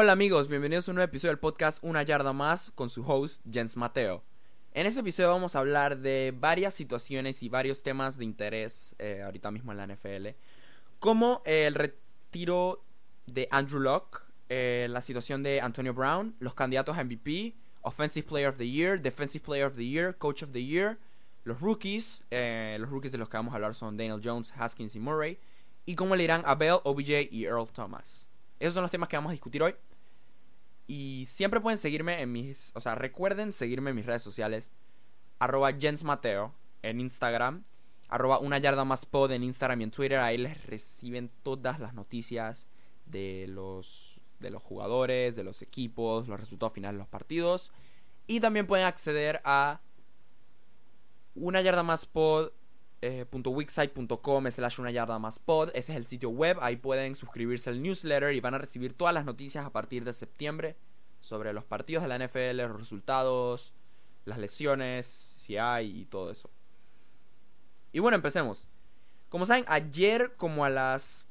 Hola amigos, bienvenidos a un nuevo episodio del podcast Una Yarda Más con su host Jens Mateo. En este episodio vamos a hablar de varias situaciones y varios temas de interés eh, ahorita mismo en la NFL, como el retiro de Andrew Locke, eh, la situación de Antonio Brown, los candidatos a MVP, Offensive Player of the Year, Defensive Player of the Year, Coach of the Year, los rookies, eh, los rookies de los que vamos a hablar son Daniel Jones, Haskins y Murray, y cómo le irán a Bell, OBJ y Earl Thomas. Esos son los temas que vamos a discutir hoy. Y siempre pueden seguirme en mis... O sea, recuerden seguirme en mis redes sociales. Arroba Jens Mateo en Instagram. Arroba una yarda más pod en Instagram y en Twitter. Ahí les reciben todas las noticias de los, de los jugadores, de los equipos, los resultados finales de los partidos. Y también pueden acceder a una yarda más pod eh, slash una yarda más pod. Ese es el sitio web. Ahí pueden suscribirse al newsletter y van a recibir todas las noticias a partir de septiembre sobre los partidos de la NFL, los resultados, las lesiones, si hay y todo eso. Y bueno, empecemos. Como saben, ayer como a las...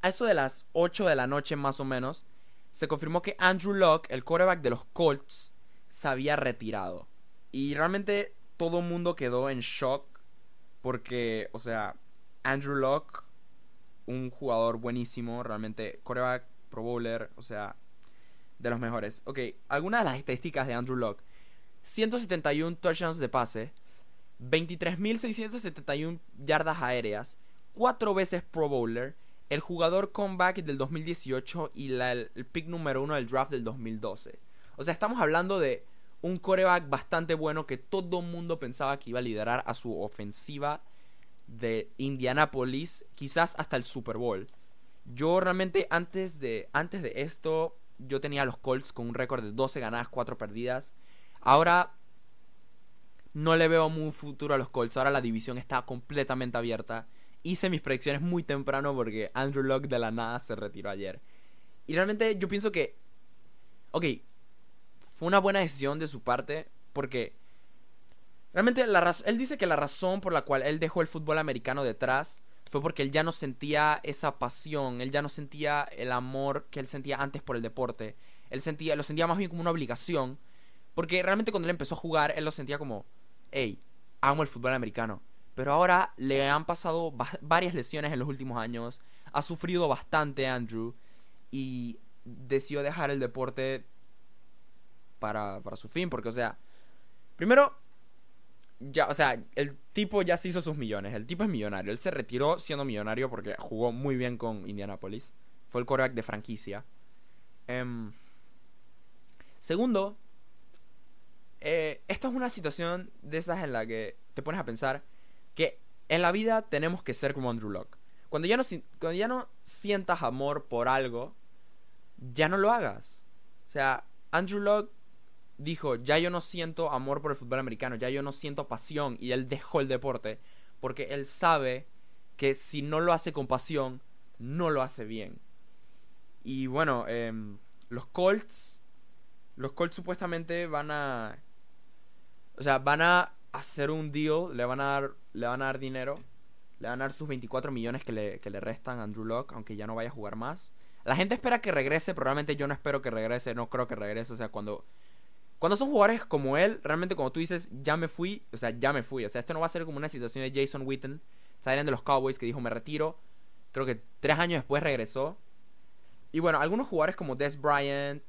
A eso de las 8 de la noche más o menos, se confirmó que Andrew Locke, el quarterback de los Colts, se había retirado. Y realmente todo el mundo quedó en shock porque, o sea, Andrew Locke, un jugador buenísimo, realmente, coreback, pro bowler, o sea, de los mejores. Ok, algunas de las estadísticas de Andrew Locke. 171 touchdowns de pase, 23.671 yardas aéreas, 4 veces pro bowler, el jugador comeback del 2018 y el, el pick número 1 del draft del 2012. O sea, estamos hablando de un coreback bastante bueno que todo el mundo pensaba que iba a liderar a su ofensiva de Indianapolis, quizás hasta el Super Bowl. Yo realmente antes de, antes de esto, yo tenía a los Colts con un récord de 12 ganadas, 4 perdidas. Ahora no le veo muy futuro a los Colts. Ahora la división está completamente abierta. Hice mis predicciones muy temprano porque Andrew Locke de la nada se retiró ayer. Y realmente yo pienso que... Ok, fue una buena decisión de su parte porque realmente la él dice que la razón por la cual él dejó el fútbol americano detrás fue porque él ya no sentía esa pasión, él ya no sentía el amor que él sentía antes por el deporte. Él sentía, lo sentía más bien como una obligación, porque realmente cuando él empezó a jugar, él lo sentía como, hey, amo el fútbol americano. Pero ahora le han pasado varias lesiones en los últimos años, ha sufrido bastante Andrew y decidió dejar el deporte para, para su fin, porque, o sea, primero, ya, o sea, el tipo ya se hizo sus millones, el tipo es millonario, él se retiró siendo millonario porque jugó muy bien con Indianapolis, fue el quarterback de franquicia. Em, segundo, eh, esta es una situación de esas en la que te pones a pensar que en la vida tenemos que ser como Andrew Locke. Cuando ya no, cuando ya no sientas amor por algo, ya no lo hagas. O sea, Andrew Locke dijo, ya yo no siento amor por el fútbol americano, ya yo no siento pasión y él dejó el deporte porque él sabe que si no lo hace con pasión, no lo hace bien. Y bueno, em, los Colts, los Colts supuestamente van a, o sea, van a hacer un deal, le van a dar, le van a dar dinero, le van a dar sus 24 millones que le, que le restan a Andrew Locke, aunque ya no vaya a jugar más. La gente espera que regrese, pero realmente yo no espero que regrese, no creo que regrese, o sea, cuando cuando son jugadores como él, realmente como tú dices, ya me fui, o sea, ya me fui. O sea, esto no va a ser como una situación de Jason Witten, salen de los Cowboys que dijo me retiro. Creo que tres años después regresó. Y bueno, algunos jugadores como Des Bryant,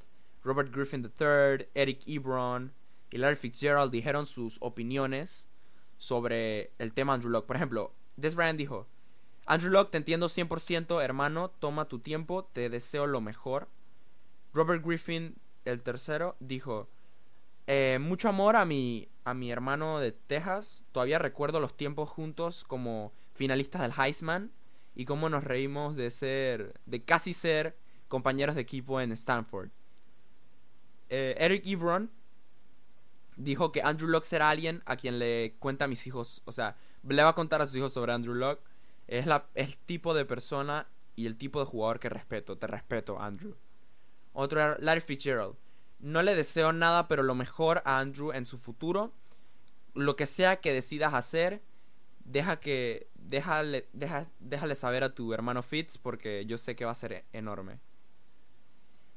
Robert Griffin III, Eric Ebron y Larry Fitzgerald dijeron sus opiniones sobre el tema Andrew Locke. Por ejemplo, Des Bryant dijo, Andrew Locke, te entiendo 100%, hermano, toma tu tiempo, te deseo lo mejor. Robert Griffin, el tercero, dijo, eh, mucho amor a mi, a mi hermano de Texas. Todavía recuerdo los tiempos juntos como finalistas del Heisman y cómo nos reímos de ser, de casi ser compañeros de equipo en Stanford. Eh, Eric Ebron dijo que Andrew Locke será alguien a quien le cuenta a mis hijos, o sea, le va a contar a sus hijos sobre Andrew Locke. Es la, el tipo de persona y el tipo de jugador que respeto. Te respeto, Andrew. Otro Larry Fitzgerald. No le deseo nada, pero lo mejor a Andrew en su futuro. Lo que sea que decidas hacer, deja que déjale, deja, déjale saber a tu hermano Fitz porque yo sé que va a ser enorme.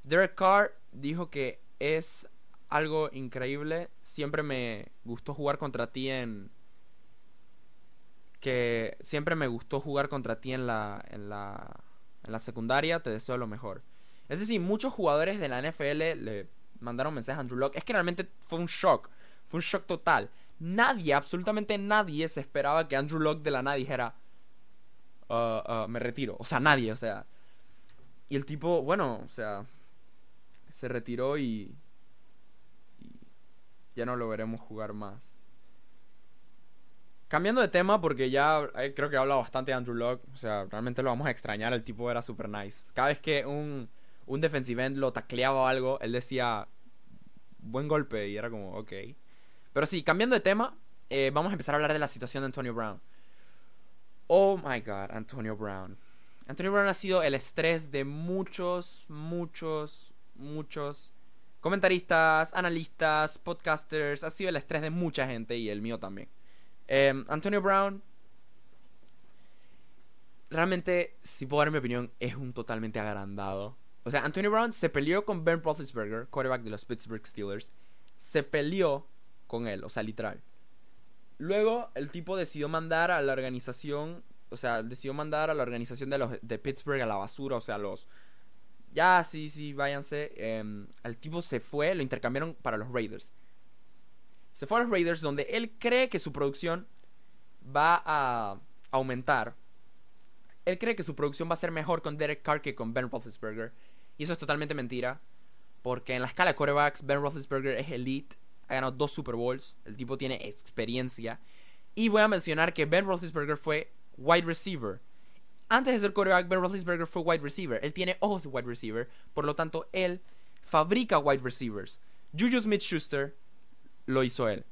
Derek Carr dijo que es algo increíble. Siempre me gustó jugar contra ti en. Que siempre me gustó jugar contra ti en la, en la, en la secundaria. Te deseo lo mejor. Es decir, muchos jugadores de la NFL le mandaron mensajes a Andrew Locke. Es que realmente fue un shock. Fue un shock total. Nadie, absolutamente nadie se esperaba que Andrew Locke de la nada dijera. Uh, uh, me retiro. O sea, nadie, o sea. Y el tipo, bueno, o sea. Se retiró y. y ya no lo veremos jugar más. Cambiando de tema, porque ya eh, creo que he hablado bastante de Andrew Locke. O sea, realmente lo vamos a extrañar. El tipo era super nice. Cada vez que un, un defensive end lo tacleaba o algo, él decía. Buen golpe. Y era como, ok. Pero sí, cambiando de tema, eh, vamos a empezar a hablar de la situación de Antonio Brown. Oh my god, Antonio Brown. Antonio Brown ha sido el estrés de muchos, muchos, muchos comentaristas, analistas, podcasters. Ha sido el estrés de mucha gente y el mío también. Eh, Antonio Brown, realmente, si puedo dar mi opinión, es un totalmente agrandado. O sea, Antonio Brown se peleó con Ben Roethlisberger, quarterback de los Pittsburgh Steelers. Se peleó con él, o sea, literal. Luego el tipo decidió mandar a la organización, o sea, decidió mandar a la organización de los de Pittsburgh a la basura, o sea, los ya sí, sí, váyanse. el tipo se fue, lo intercambiaron para los Raiders. Se fue a los Raiders donde él cree que su producción va a aumentar. Él cree que su producción va a ser mejor con Derek Carr que con Ben Roethlisberger. Y eso es totalmente mentira. Porque en la escala de quarterbacks, Ben Roethlisberger es elite ha ganado dos Super Bowls, el tipo tiene experiencia. Y voy a mencionar que Ben Roethlisberger fue wide receiver. Antes de ser quarterback, Ben Roethlisberger fue wide receiver. Él tiene ojos de wide receiver, por lo tanto, él fabrica wide receivers. Juju Smith-Schuster lo hizo él.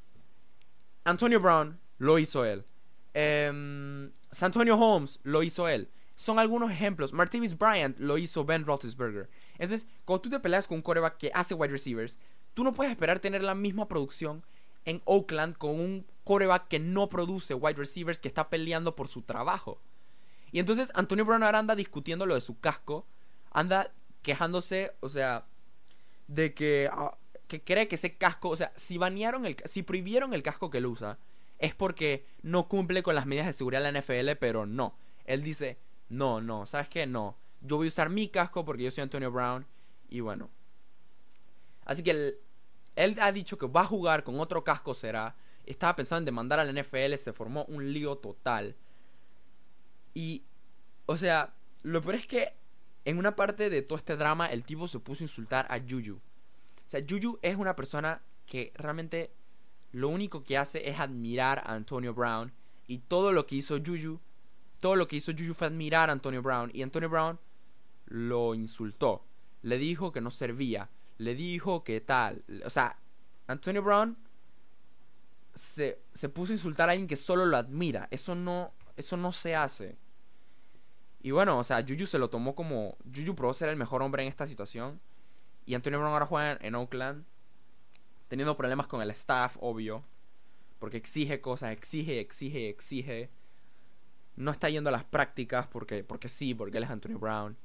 Antonio Brown lo hizo él. Eh, Santonio Holmes lo hizo él. Son algunos ejemplos. Martavis Bryant lo hizo Ben Roethlisberger. Entonces, cuando tú te peleas con un quarterback que hace wide receivers, Tú no puedes esperar tener la misma producción en Oakland con un coreback que no produce wide receivers que está peleando por su trabajo. Y entonces Antonio Brown anda discutiendo lo de su casco, anda quejándose, o sea, de que, ah, que cree que ese casco, o sea, si banearon el, si prohibieron el casco que él usa, es porque no cumple con las medidas de seguridad de la NFL, pero no. Él dice, no, no, ¿sabes qué? No. Yo voy a usar mi casco porque yo soy Antonio Brown. Y bueno, Así que él, ha dicho que va a jugar con otro casco será. Estaba pensando en demandar al NFL, se formó un lío total. Y, o sea, lo peor es que en una parte de todo este drama el tipo se puso a insultar a Juju. O sea, Juju es una persona que realmente lo único que hace es admirar a Antonio Brown. Y todo lo que hizo Juju, todo lo que hizo Juju fue admirar a Antonio Brown. Y Antonio Brown lo insultó. Le dijo que no servía le dijo que tal. O sea, Antonio Brown se, se puso a insultar a alguien que solo lo admira. Eso no, eso no se hace. Y bueno, o sea, Juju se lo tomó como. Juju probó ser el mejor hombre en esta situación. Y Antonio Brown ahora juega en, Oakland. Teniendo problemas con el staff, obvio. Porque exige cosas, exige, exige, exige. No está yendo a las prácticas porque, porque sí, porque él es Antonio Brown.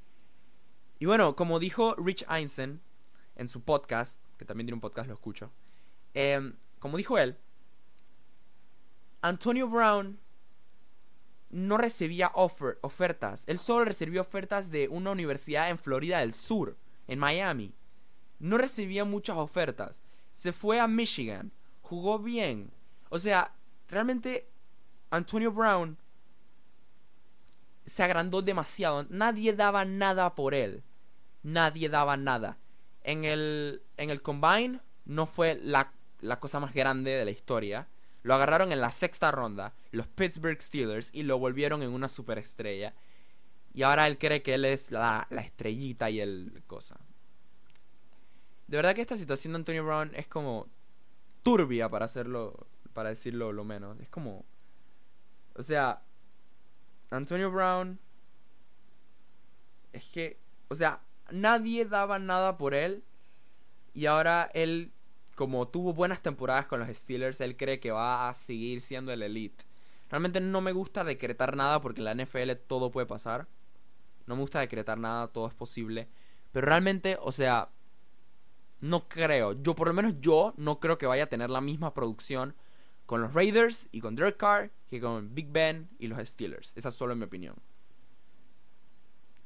Y bueno, como dijo Rich Einstein, en su podcast, que también tiene un podcast, lo escucho. Em, como dijo él, Antonio Brown no recibía ofertas. Él solo recibió ofertas de una universidad en Florida del Sur, en Miami. No recibía muchas ofertas. Se fue a Michigan. Jugó bien. O sea, realmente Antonio Brown se agrandó demasiado. Nadie daba nada por él. Nadie daba nada. En el, en el Combine no fue la, la cosa más grande de la historia. Lo agarraron en la sexta ronda, los Pittsburgh Steelers, y lo volvieron en una superestrella. Y ahora él cree que él es la, la estrellita y el cosa. De verdad que esta situación de Antonio Brown es como turbia para hacerlo, para decirlo lo menos. Es como, o sea, Antonio Brown es que, o sea, nadie daba nada por él. Y ahora él, como tuvo buenas temporadas con los Steelers, él cree que va a seguir siendo el elite. Realmente no me gusta decretar nada porque en la NFL todo puede pasar. No me gusta decretar nada, todo es posible. Pero realmente, o sea, no creo. Yo, por lo menos yo, no creo que vaya a tener la misma producción con los Raiders y con Derek Carr que con Big Ben y los Steelers. Esa es solo mi opinión.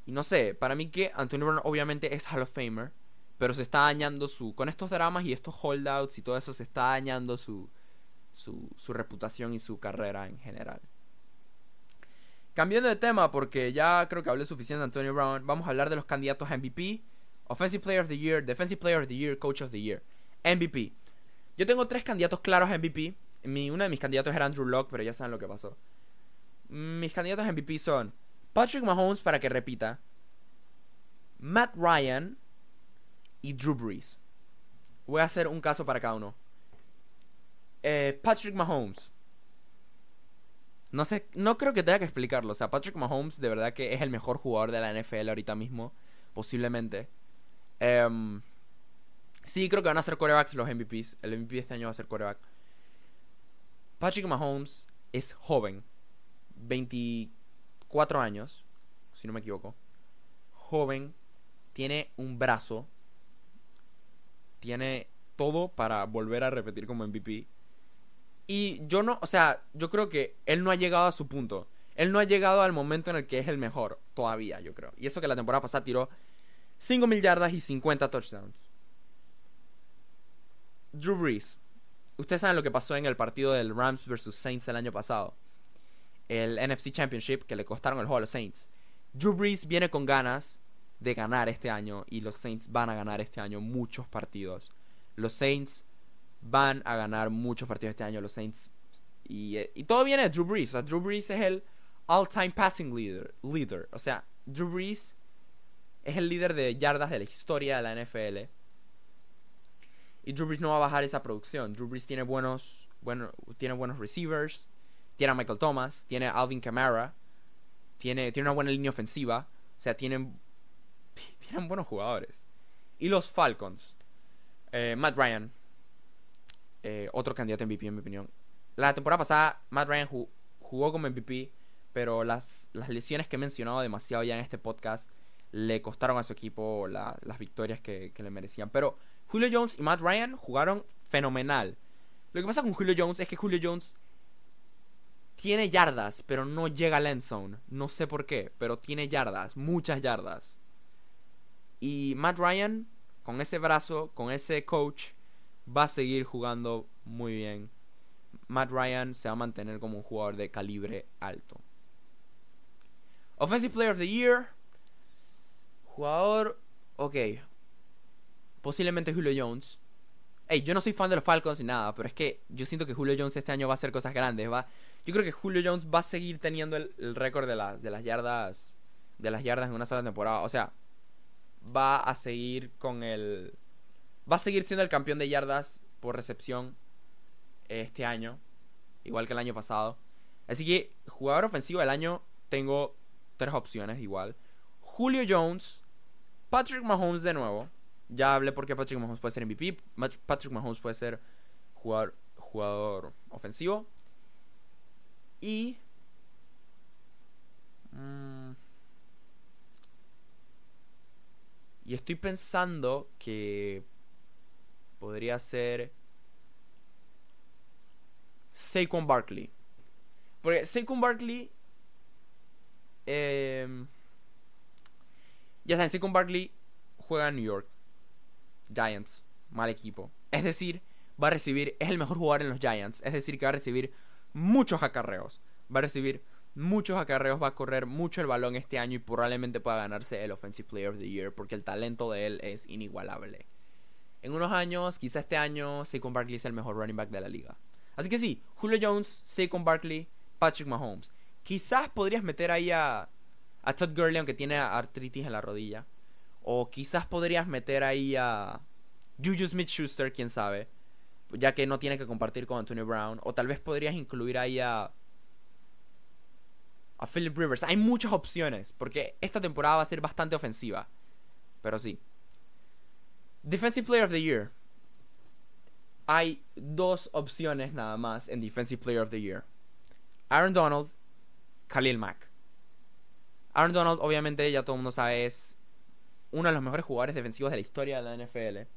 Y no sé, para mí que Antonio Brown obviamente es Hall of Famer, pero se está dañando su... Con estos dramas y estos holdouts y todo eso se está dañando su, su, su reputación y su carrera en general. Cambiando de tema, porque ya creo que hablé suficiente de Antonio Brown, vamos a hablar de los candidatos a MVP, Offensive Player of the Year, Defensive Player of the Year, Coach of the Year. MVP. Yo tengo tres candidatos claros a MVP. Mi, uno de mis candidatos era Andrew Locke, pero ya saben lo que pasó. Mis candidatos a MVP son Patrick Mahomes para que repita, Matt Ryan y Drew Brees. Voy a hacer un caso para cada uno. Eh, Patrick Mahomes. No sé, no creo que tenga que explicarlo. O sea, Patrick Mahomes de verdad que es el mejor jugador de la NFL ahorita mismo. Posiblemente. Em, sí, creo que van a ser corebacks los MVPs. El MVP de este año va a ser coreback. Patrick Mahomes es joven. 24 años, si no me equivoco. Joven. Tiene un brazo. Tiene todo para volver a repetir como MVP. Y yo no, o sea, yo creo que él no ha llegado a su punto. Él no ha llegado al momento en el que es el mejor todavía, yo creo. Y eso que la temporada pasada tiró 5.000 yardas y 50 touchdowns. Drew Brees. Ustedes saben lo que pasó en el partido del Rams vs. Saints el año pasado. El NFC Championship que le costaron el juego a los Saints. Drew Brees viene con ganas de ganar este año y los Saints van a ganar este año muchos partidos. Los Saints van a ganar muchos partidos este año los Saints. Y, y todo viene de Drew Brees. O sea, Drew Brees es el all-time passing leader, leader. O sea, Drew Brees es el líder de yardas de la historia de la NFL. Y Drew Brees no va a bajar esa producción. Drew Brees tiene buenos, bueno, tiene buenos receivers. Tiene a Michael Thomas. Tiene a Alvin Kamara. Tiene, tiene una buena línea ofensiva. O sea, tienen, tienen buenos jugadores. Y los Falcons. Eh, Matt Ryan. Eh, otro candidato MVP en mi opinión. La temporada pasada Matt Ryan jugó como MVP, pero las, las lesiones que he mencionado demasiado ya en este podcast le costaron a su equipo las victorias que, le merecían. Pero Julio Jones y Matt Ryan jugaron fenomenal. Lo que pasa con Julio Jones es que Julio Jones tiene yardas, pero no llega al end zone. No sé por qué, pero tiene yardas, muchas yardas. Y Matt Ryan, con ese brazo, con ese coach, va a seguir jugando muy bien. Matt Ryan se va a mantener como un jugador de calibre alto. Offensive Player of the Year. Jugador. Ok. Posiblemente Julio Jones. Hey, yo no soy fan de los Falcons ni nada, pero es que yo siento que Julio Jones este año va a hacer cosas grandes. Va, yo creo que Julio Jones va a seguir teniendo el, récord de, de las yardas. De las yardas en una sola temporada. O sea, va a seguir con el Va a seguir siendo el campeón de yardas por recepción este año, igual que el año pasado. Así que, jugador ofensivo del año, tengo tres opciones igual. Julio Jones, Patrick Mahomes de nuevo. Ya hablé porque Patrick Mahomes puede ser MVP. Patrick Mahomes puede ser jugador, jugador ofensivo. Y... Mm, y estoy pensando que podría ser Saquon Barkley. Porque Saquon Barkley. Eh, ya saben, Saquon Barkley juega en New York. Giants. Mal equipo. Es decir, va a recibir. Es el mejor jugador en los Giants. Es decir, que va a recibir muchos acarreos. Va a recibir muchos acarreos. Va a correr mucho el balón este año. Y probablemente pueda ganarse el Offensive Player of the Year. Porque el talento de él es inigualable en unos años, quizá este año, Saquon Barkley es el mejor running back de la liga. Así que sí, Julio Jones, Saquon Barkley, Patrick Mahomes. Quizás podrías meter ahí a, a Todd Gurley, aunque tiene artritis en la rodilla. O quizás podrías meter ahí a Juju Smith-Schuster, quién sabe. Ya que no tiene que compartir con Antonio Brown. O tal vez podrías incluir ahí a... A Philip Rivers. Hay muchas opciones. Porque esta temporada va a ser bastante ofensiva. Pero sí. Defensive Player of the Year. Hay dos opciones nada más en Defensive Player of the Year. Aaron Donald, Khalil Mack. Aaron Donald, obviamente, ya todo el mundo sabe, es uno de los mejores jugadores defensivos de la historia de la NFL.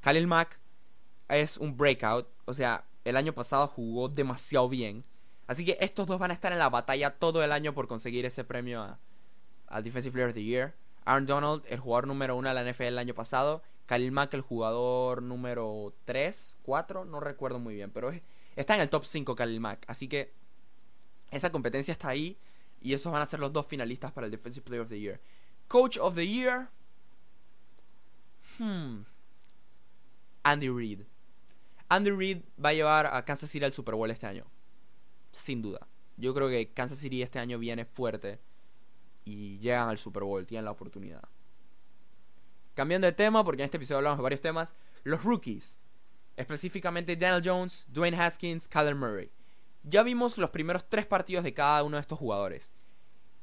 Khalil Mack es un breakout. O sea, el año pasado jugó demasiado bien. Así que estos dos van a estar en la batalla todo el año por conseguir ese premio a, Defensive Player of the Year. Aaron Donald, el jugador número uno de la NFL el año pasado. Khalil Mack, el jugador número 3, 4, no recuerdo muy bien. Pero está en el top 5 Khalil Mack. Así que esa competencia está ahí. Y esos van a ser los dos finalistas para el Defensive Player of the Year. Coach of the Year. Hmm. Andy Reid. Andy Reid va a llevar a Kansas City al Super Bowl este año. Sin duda. Yo creo que Kansas City este año viene fuerte y llegan al Super Bowl, tienen la oportunidad. Cambiando de tema, porque en este episodio hablamos de varios temas, los rookies. Específicamente Daniel Jones, Dwayne Haskins, Kyler Murray. Ya vimos los primeros tres partidos de cada uno de estos jugadores.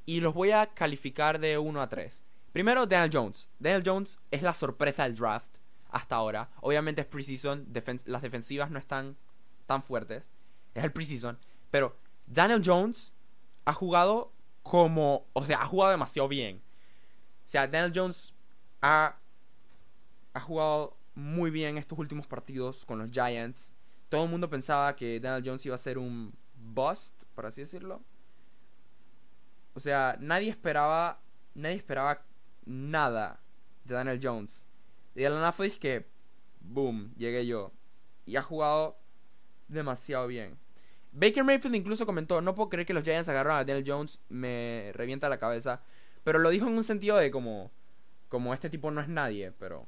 Y los voy a calificar de 1 a 3. Primero, Daniel Jones. Daniel Jones es la sorpresa del draft hasta ahora. Obviamente es preseason, las defensivas no están tan fuertes. Es el preseason. Pero Daniel Jones ha jugado como. O sea, ha jugado demasiado bien. O sea, Daniel Jones ha, ha jugado muy bien estos últimos partidos con los Giants. Todo el mundo pensaba que Daniel Jones iba a ser un bust, por así decirlo. O sea, nadie esperaba. Nadie esperaba nada de Daniel Jones. Y de la nada que. Boom, llegué yo. Y ha jugado demasiado bien. Baker Mayfield incluso comentó, no puedo creer que los Giants agarraron a Daniel Jones, me revienta la cabeza. Pero lo dijo en un sentido de como, como este tipo no es nadie, pero,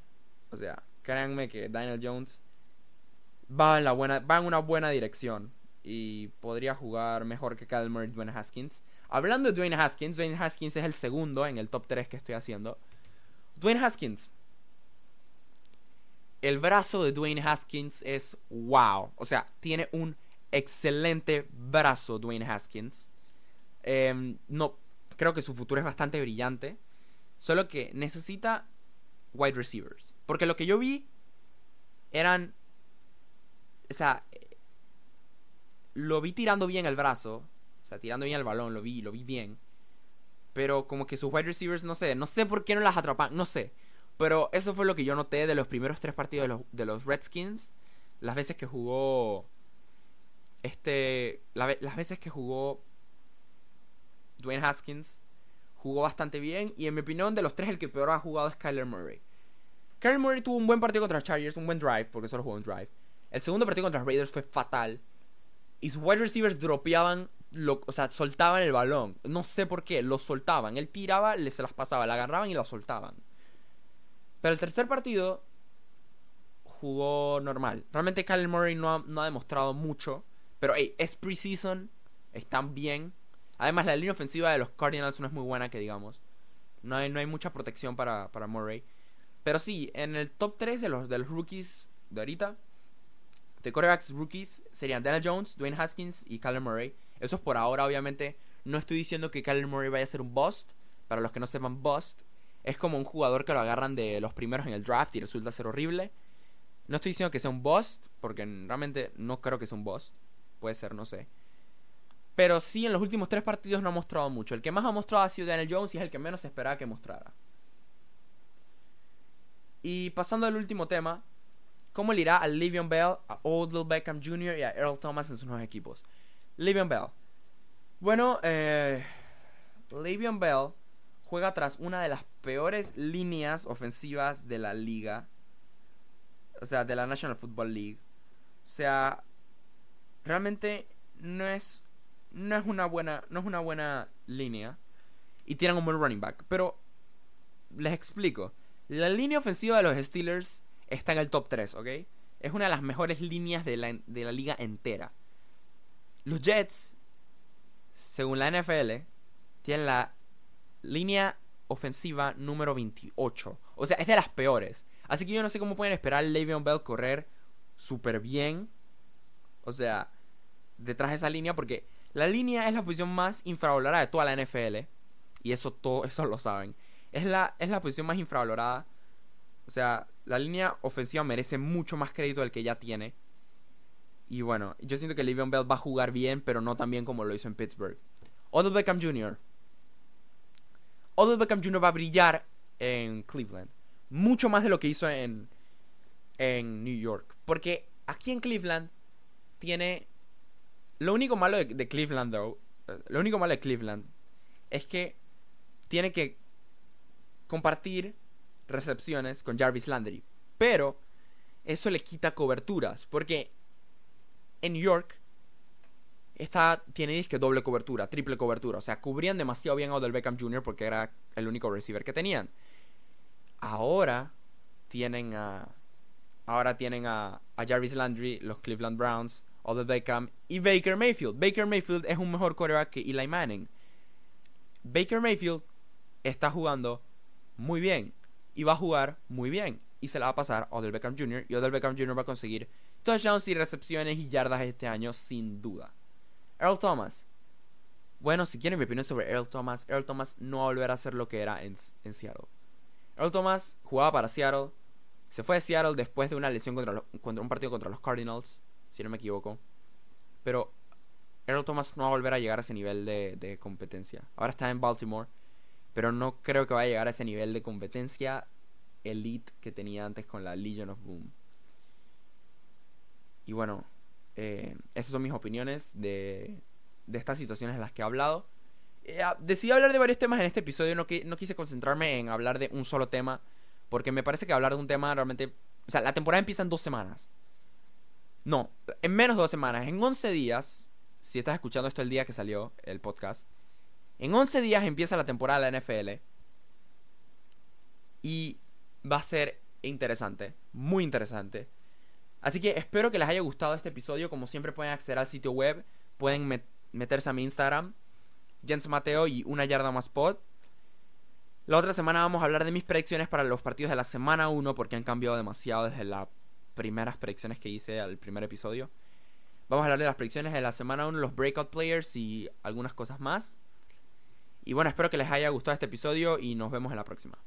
o sea, créanme que Daniel Jones va en, la buena, va en una buena dirección y podría jugar mejor que Murray y Dwayne Haskins. Hablando de Dwayne Haskins, Dwayne Haskins es el segundo en el top 3 que estoy haciendo. Dwayne Haskins. El brazo de Dwayne Haskins es wow. O sea, tiene un excelente brazo Dwayne Haskins. Em, no, creo que su futuro es bastante brillante. Solo que necesita wide receivers. Porque lo que yo vi eran... O sea, lo vi tirando bien el brazo. Tirando bien el balón, lo vi, lo vi bien. Pero como que sus wide receivers, no sé, no sé por qué no las atrapan, no sé. Pero eso fue lo que yo noté de los primeros tres partidos de los, de los Redskins. Las veces que jugó este, las veces que jugó Dwayne Haskins, jugó bastante bien. Y en mi opinión, de los tres, el que peor ha jugado es Kyler Murray. Kyler Murray tuvo un buen partido contra Chargers, un buen drive, porque solo jugó un drive. El segundo partido contra Raiders fue fatal. Y sus wide receivers dropeaban, lo, o sea, soltaban el balón. No sé por qué, lo soltaban. Él tiraba, le se las pasaba, la agarraban y la soltaban. Pero el tercer partido jugó normal. Realmente Kyler Murray no ha demostrado mucho. Pero hey, es preseason, están bien. Además, la línea ofensiva de los Cardinals no es muy buena, que digamos. No hay, no hay mucha protección para, para Murray. Pero sí, en el top 3 de los, de los rookies de ahorita, de quarterbacks rookies serían Daniel Jones, Dwayne Haskins y Kyler Murray. Eso es por ahora, obviamente. No estoy diciendo que Kyler Murray vaya a ser un bust. Para los que no sepan, bust es como un jugador que lo agarran de los primeros en el draft y resulta ser horrible. No estoy diciendo que sea un bust, porque realmente no creo que sea un bust. Puede ser, no sé. Pero sí, en los últimos tres partidos no ha mostrado mucho. El que más ha mostrado ha sido Daniel Jones y es el que menos se esperaba que mostrara. Y pasando al último tema, ¿cómo le irá a Livion Bell, a Odell Beckham Jr. y a Earl Thomas en sus nuevos equipos? Livion Bell. Bueno, eh, Bell juega tras una de las peores líneas ofensivas de la liga. O sea, de la National Football League. O sea, realmente no es no es una buena no es una buena línea y tienen un buen running back, pero les explico. La línea ofensiva de los Steelers está en el top 3, ¿ok? Es una de las mejores líneas de la, de la liga entera. Los Jets, según la NFL, tienen la línea ofensiva número 28. O sea, es de las peores. Así que yo no sé cómo pueden esperar a Le'Veon Bell correr súper bien o sea, detrás de esa línea, porque la línea es la posición más infravalorada de toda la NFL. Y eso todo, eso lo saben. Es la, es la posición más infravalorada. O sea, la línea ofensiva merece mucho más crédito del que ya tiene. Y bueno, yo siento que Le'Veon Bell va a jugar bien, pero no tan bien como lo hizo en Pittsburgh. Odell Beckham Jr. Odell Beckham Jr. va a brillar en Cleveland. Mucho más de lo que hizo en, en New York. Porque aquí en Cleveland tiene... Lo único malo de, Cleveland, though, eh, lo único malo de Cleveland es que tiene que compartir recepciones con Jarvis Landry. Pero eso le quita coberturas. Porque en New York está, tiene disque doble cobertura, triple cobertura. O sea, cubrían demasiado bien a Odell Beckham Jr. porque era el único receiver que tenían. Ahora tienen a. Ahora tienen a, a Jarvis Landry, los Cleveland Browns, Odell Beckham y Baker Mayfield. Baker Mayfield es un mejor quarterback que Eli Manning. Baker Mayfield está jugando muy bien y va a jugar muy bien y se la va a pasar a Odell Beckham Jr. y Odell Beckham Jr. va a conseguir touchdowns y recepciones y yardas este año sin duda. Earl Thomas. Bueno, si quieren mi opinión sobre Earl Thomas, Earl Thomas no va a volver a ser lo que era en, Seattle. Earl Thomas jugaba para Seattle. Se fue de Seattle después de una lesión contra, contra un partido contra los Cardinals, si no me equivoco. Pero Earl Thomas no va a volver a llegar a ese nivel de, de competencia. Ahora está en Baltimore, pero no creo que vaya a llegar a ese nivel de competencia elite que tenía antes con la Legion of Boom. Y bueno, eh, esas son mis opiniones de, de estas situaciones en las que he hablado. Eh, ah, decidí hablar de varios temas en este episodio, no, no quise concentrarme en hablar de un solo tema, porque me parece que hablar de un tema realmente... O sea, la temporada empieza en dos semanas. No, en menos de dos semanas, en 11 días, si estás escuchando esto el día que salió el podcast, en 11 días empieza la temporada de la NFL. Y va a ser interesante, muy interesante. Así que espero que les haya gustado este episodio. Como siempre pueden acceder al sitio web, pueden meterse a mi Instagram, Jens Mateo y una yarda más pod. La otra semana vamos a hablar de mis predicciones para los partidos de la semana 1 porque han cambiado demasiado desde las primeras predicciones que hice al primer episodio. Vamos a hablar de las predicciones de la semana 1, los breakout players y algunas cosas más. Y bueno, espero que les haya gustado este episodio y nos vemos en la próxima.